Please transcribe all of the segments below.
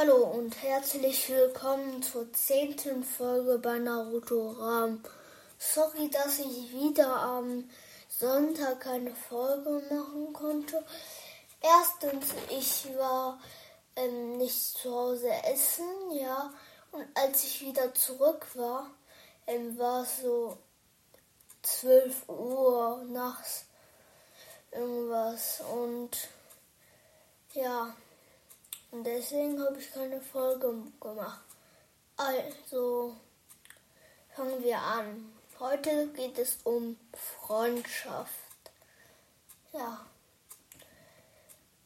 Hallo und herzlich willkommen zur zehnten Folge bei Naruto Ram. Sorry, dass ich wieder am Sonntag keine Folge machen konnte. Erstens, ich war ähm, nicht zu Hause essen, ja. Und als ich wieder zurück war, ähm, war es so 12 Uhr nachts irgendwas. Und ja, und deswegen habe ich keine Folge gemacht. Also fangen wir an. Heute geht es um Freundschaft. Ja.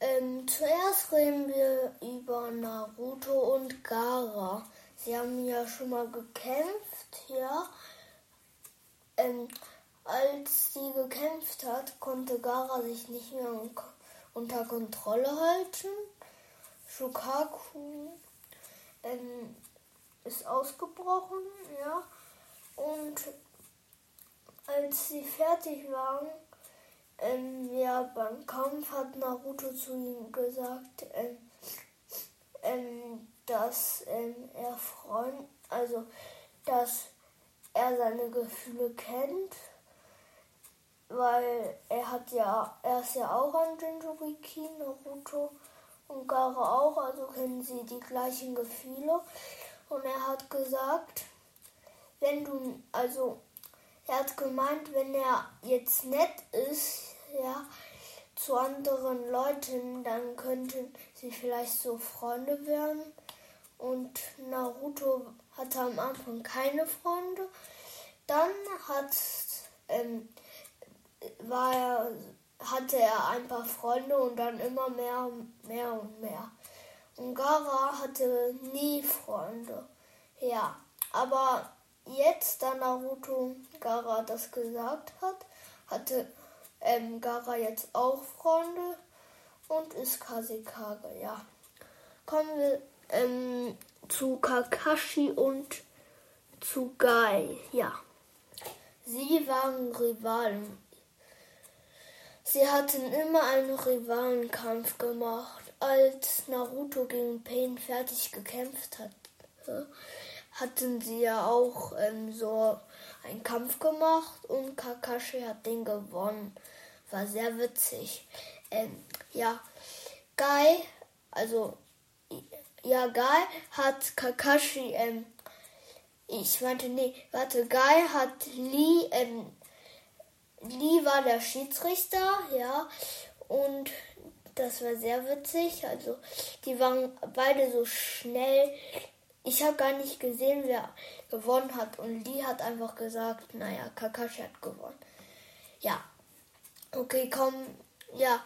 Ähm, zuerst reden wir über Naruto und Gara. Sie haben ja schon mal gekämpft, ja. Ähm, als sie gekämpft hat, konnte Gara sich nicht mehr unter Kontrolle halten. Shukaku ähm, ist ausgebrochen, ja. Und als sie fertig waren, ähm, ja, beim Kampf hat Naruto zu ihm gesagt, ähm, ähm, dass ähm, er Freund, also dass er seine Gefühle kennt, weil er hat ja, er ist ja auch ein Jinchuriki, Naruto und Gara auch, also kennen sie die gleichen Gefühle. Und er hat gesagt, wenn du, also er hat gemeint, wenn er jetzt nett ist, ja, zu anderen Leuten, dann könnten sie vielleicht so Freunde werden. Und Naruto hatte am Anfang keine Freunde. Dann hat, ähm, war er, hatte er ein paar Freunde und dann immer mehr, mehr und mehr. Und Gara hatte nie Freunde. Ja, aber jetzt, da Naruto Gara das gesagt hat, hatte ähm, Gara jetzt auch Freunde und ist Kasekage, ja. Kommen wir ähm, zu Kakashi und zu Gai, ja. Sie waren Rivalen. Sie hatten immer einen Rivalenkampf gemacht. Als Naruto gegen Pain fertig gekämpft hat, hatten sie ja auch ähm, so einen Kampf gemacht und Kakashi hat den gewonnen. War sehr witzig. Ähm, ja, Guy, also ja, Guy hat Kakashi, ähm, ich meinte, nee, warte, Guy hat Lee, ähm, Lee war der Schiedsrichter, ja, und das war sehr witzig. Also, die waren beide so schnell, ich habe gar nicht gesehen, wer gewonnen hat. Und Lee hat einfach gesagt, naja, Kakashi hat gewonnen. Ja. Okay, komm. Ja.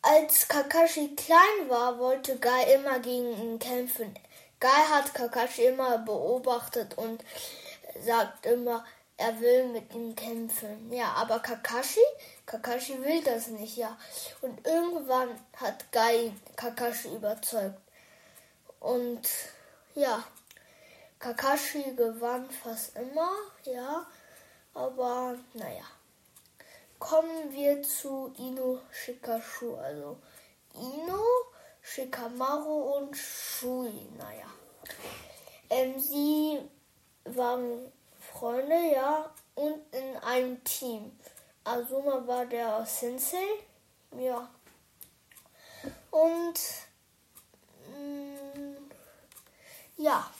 Als Kakashi klein war, wollte Guy immer gegen ihn kämpfen. Guy hat Kakashi immer beobachtet und sagt immer, er will mit ihm kämpfen. Ja, aber Kakashi, Kakashi will das nicht, ja. Und irgendwann hat Guy Kakashi überzeugt. Und ja, Kakashi gewann fast immer, ja, aber naja. Kommen wir zu Ino Shikashu, also Ino, Shikamaru und Shui, naja. Ähm, sie waren Freunde, ja, und in einem Team. Azuma war der Sensei, ja. Und ja.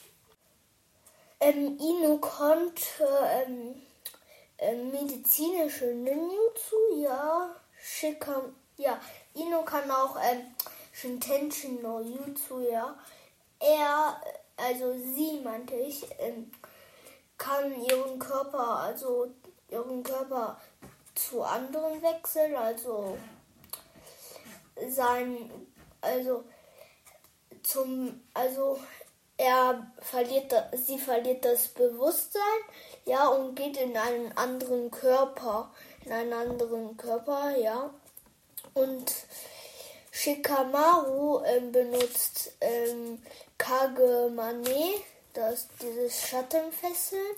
Ähm, Ino konnte ähm, ähm, medizinische Ninjutsu, ja. Shikam, ja. Ino kann auch ähm, Shintenshin no Jutsu, ja. Er, also sie meinte ich, ähm, kann ihren Körper, also ihren Körper zu anderen wechseln, also sein, also zum, also er verliert, sie verliert das Bewusstsein, ja, und geht in einen anderen Körper, in einen anderen Körper, ja. Und Shikamaru ähm, benutzt ähm, Kagemane, das dieses Schattenfesseln.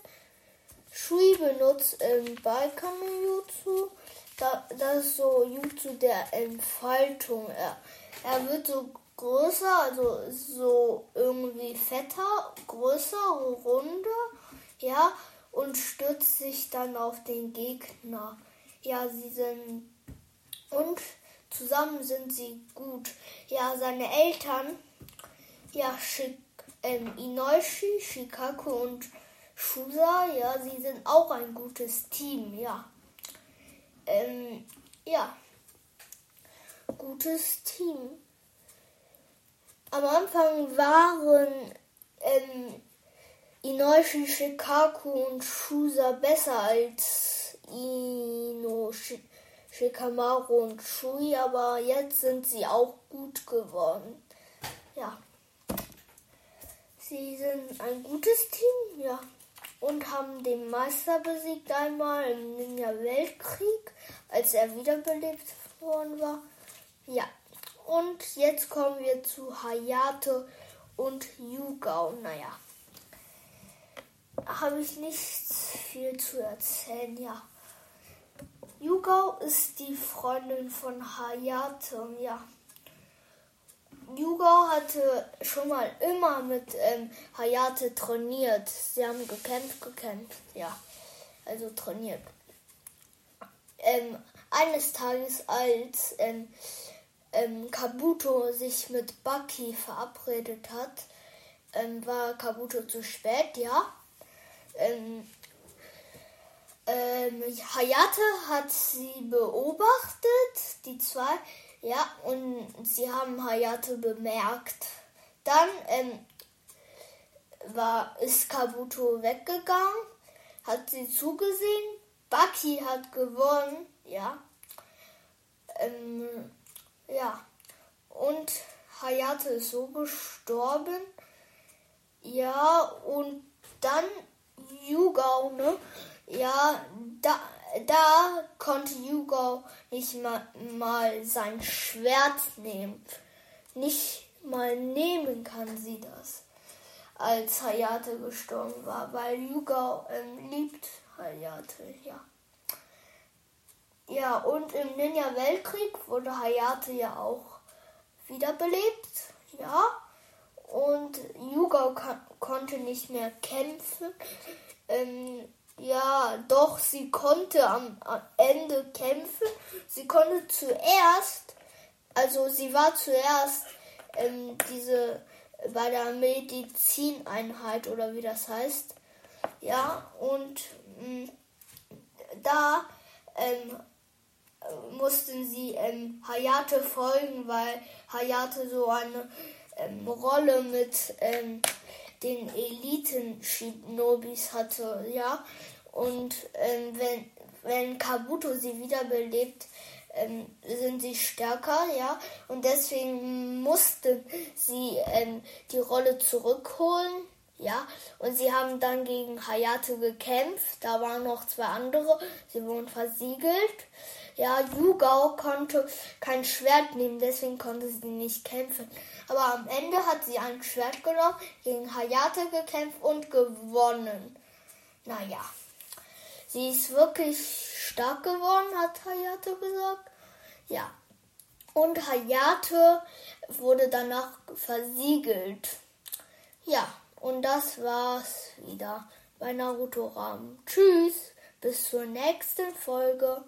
Shui benutzt ähm, Balkano Jutsu, da, das ist so Jutsu der Entfaltung. Er, er wird so größer, also so irgendwie fetter, größer, runder, ja, und stürzt sich dann auf den Gegner. Ja, sie sind und zusammen sind sie gut. Ja, seine Eltern, ja, Shik, ähm, Inoishi, Shikaku und Shusa, ja, sie sind auch ein gutes Team, ja. Ähm, ja. Gutes Team. Am Anfang waren ähm, Inoishi, Shikaku und Shusa besser als Ino, Shikamaru und Shui, aber jetzt sind sie auch gut geworden. Ja. Sie sind ein gutes Team, ja und haben den Meister besiegt einmal im Ninja-Weltkrieg, als er wiederbelebt worden war. Ja, und jetzt kommen wir zu Hayate und Yugao. Naja, habe ich nicht viel zu erzählen, ja. Yugao ist die Freundin von Hayate, ja. Yugo hatte schon mal immer mit ähm, Hayate trainiert. Sie haben gekämpft, gekämpft, ja. Also trainiert. Ähm, eines Tages, als ähm, ähm Kabuto sich mit Baki verabredet hat, ähm, war Kabuto zu spät, ja. Ähm, Hayate hat sie beobachtet, die zwei, ja, und sie haben Hayate bemerkt. Dann ähm, war, ist Kabuto weggegangen, hat sie zugesehen. Baki hat gewonnen, ja. Ähm, ja. Und Hayate ist so gestorben. Ja, und dann Yugao, ne? Ja, da, da konnte Yugo nicht mal, mal sein Schwert nehmen. Nicht mal nehmen kann sie das, als Hayate gestorben war, weil Yugo ähm, liebt Hayate, ja. Ja, und im Ninja-Weltkrieg wurde Hayate ja auch wiederbelebt, ja. Und Yugo konnte nicht mehr kämpfen. Ähm, ja, doch, sie konnte am, Ende kämpfen. Sie konnte zuerst, also sie war zuerst ähm, diese bei der Medizineinheit oder wie das heißt. Ja, und mh, mm, da ähm, mussten sie ähm, Hayate folgen, weil Hayate so eine ähm, Rolle mit ähm, den Eliten-Shinobis hatte, ja. Und ähm, wenn, wenn Kabuto sie wiederbelebt, ähm, sind sie stärker, ja. Und deswegen musste sie ähm, die Rolle zurückholen, ja. Und sie haben dann gegen Hayate gekämpft. Da waren noch zwei andere. Sie wurden versiegelt. Ja, Yugao konnte kein Schwert nehmen, deswegen konnte sie nicht kämpfen. Aber am Ende hat sie ein Schwert genommen, gegen Hayate gekämpft und gewonnen. Naja, sie ist wirklich stark geworden, hat Hayate gesagt. Ja. Und Hayate wurde danach versiegelt. Ja, und das war's wieder bei Naruto Ram. Tschüss, bis zur nächsten Folge.